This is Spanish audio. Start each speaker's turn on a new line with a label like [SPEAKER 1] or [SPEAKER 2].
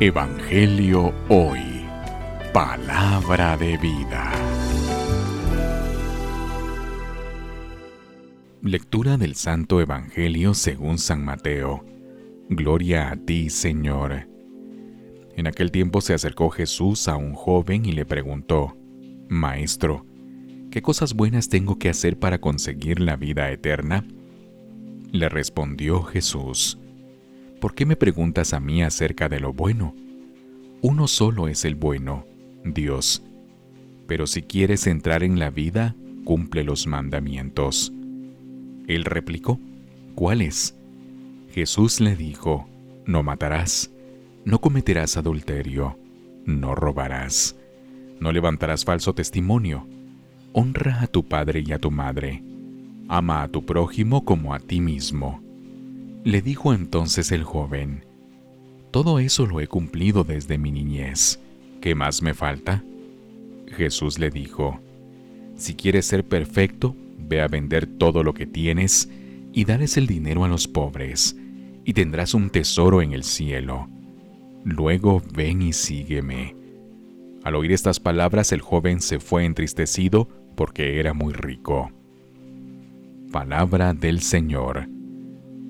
[SPEAKER 1] Evangelio Hoy. Palabra de vida. Lectura del Santo Evangelio según San Mateo. Gloria a ti, Señor. En aquel tiempo se acercó Jesús a un joven y le preguntó, Maestro, ¿qué cosas buenas tengo que hacer para conseguir la vida eterna? Le respondió Jesús, ¿por qué me preguntas a mí acerca de lo bueno? Uno solo es el bueno, Dios. Pero si quieres entrar en la vida, cumple los mandamientos. Él replicó, ¿cuáles? Jesús le dijo, no matarás, no cometerás adulterio, no robarás, no levantarás falso testimonio, honra a tu padre y a tu madre, ama a tu prójimo como a ti mismo. Le dijo entonces el joven, Todo eso lo he cumplido desde mi niñez. ¿Qué más me falta? Jesús le dijo, Si quieres ser perfecto, ve a vender todo lo que tienes y dales el dinero a los pobres, y tendrás un tesoro en el cielo. Luego ven y sígueme. Al oír estas palabras el joven se fue entristecido porque era muy rico. Palabra del Señor.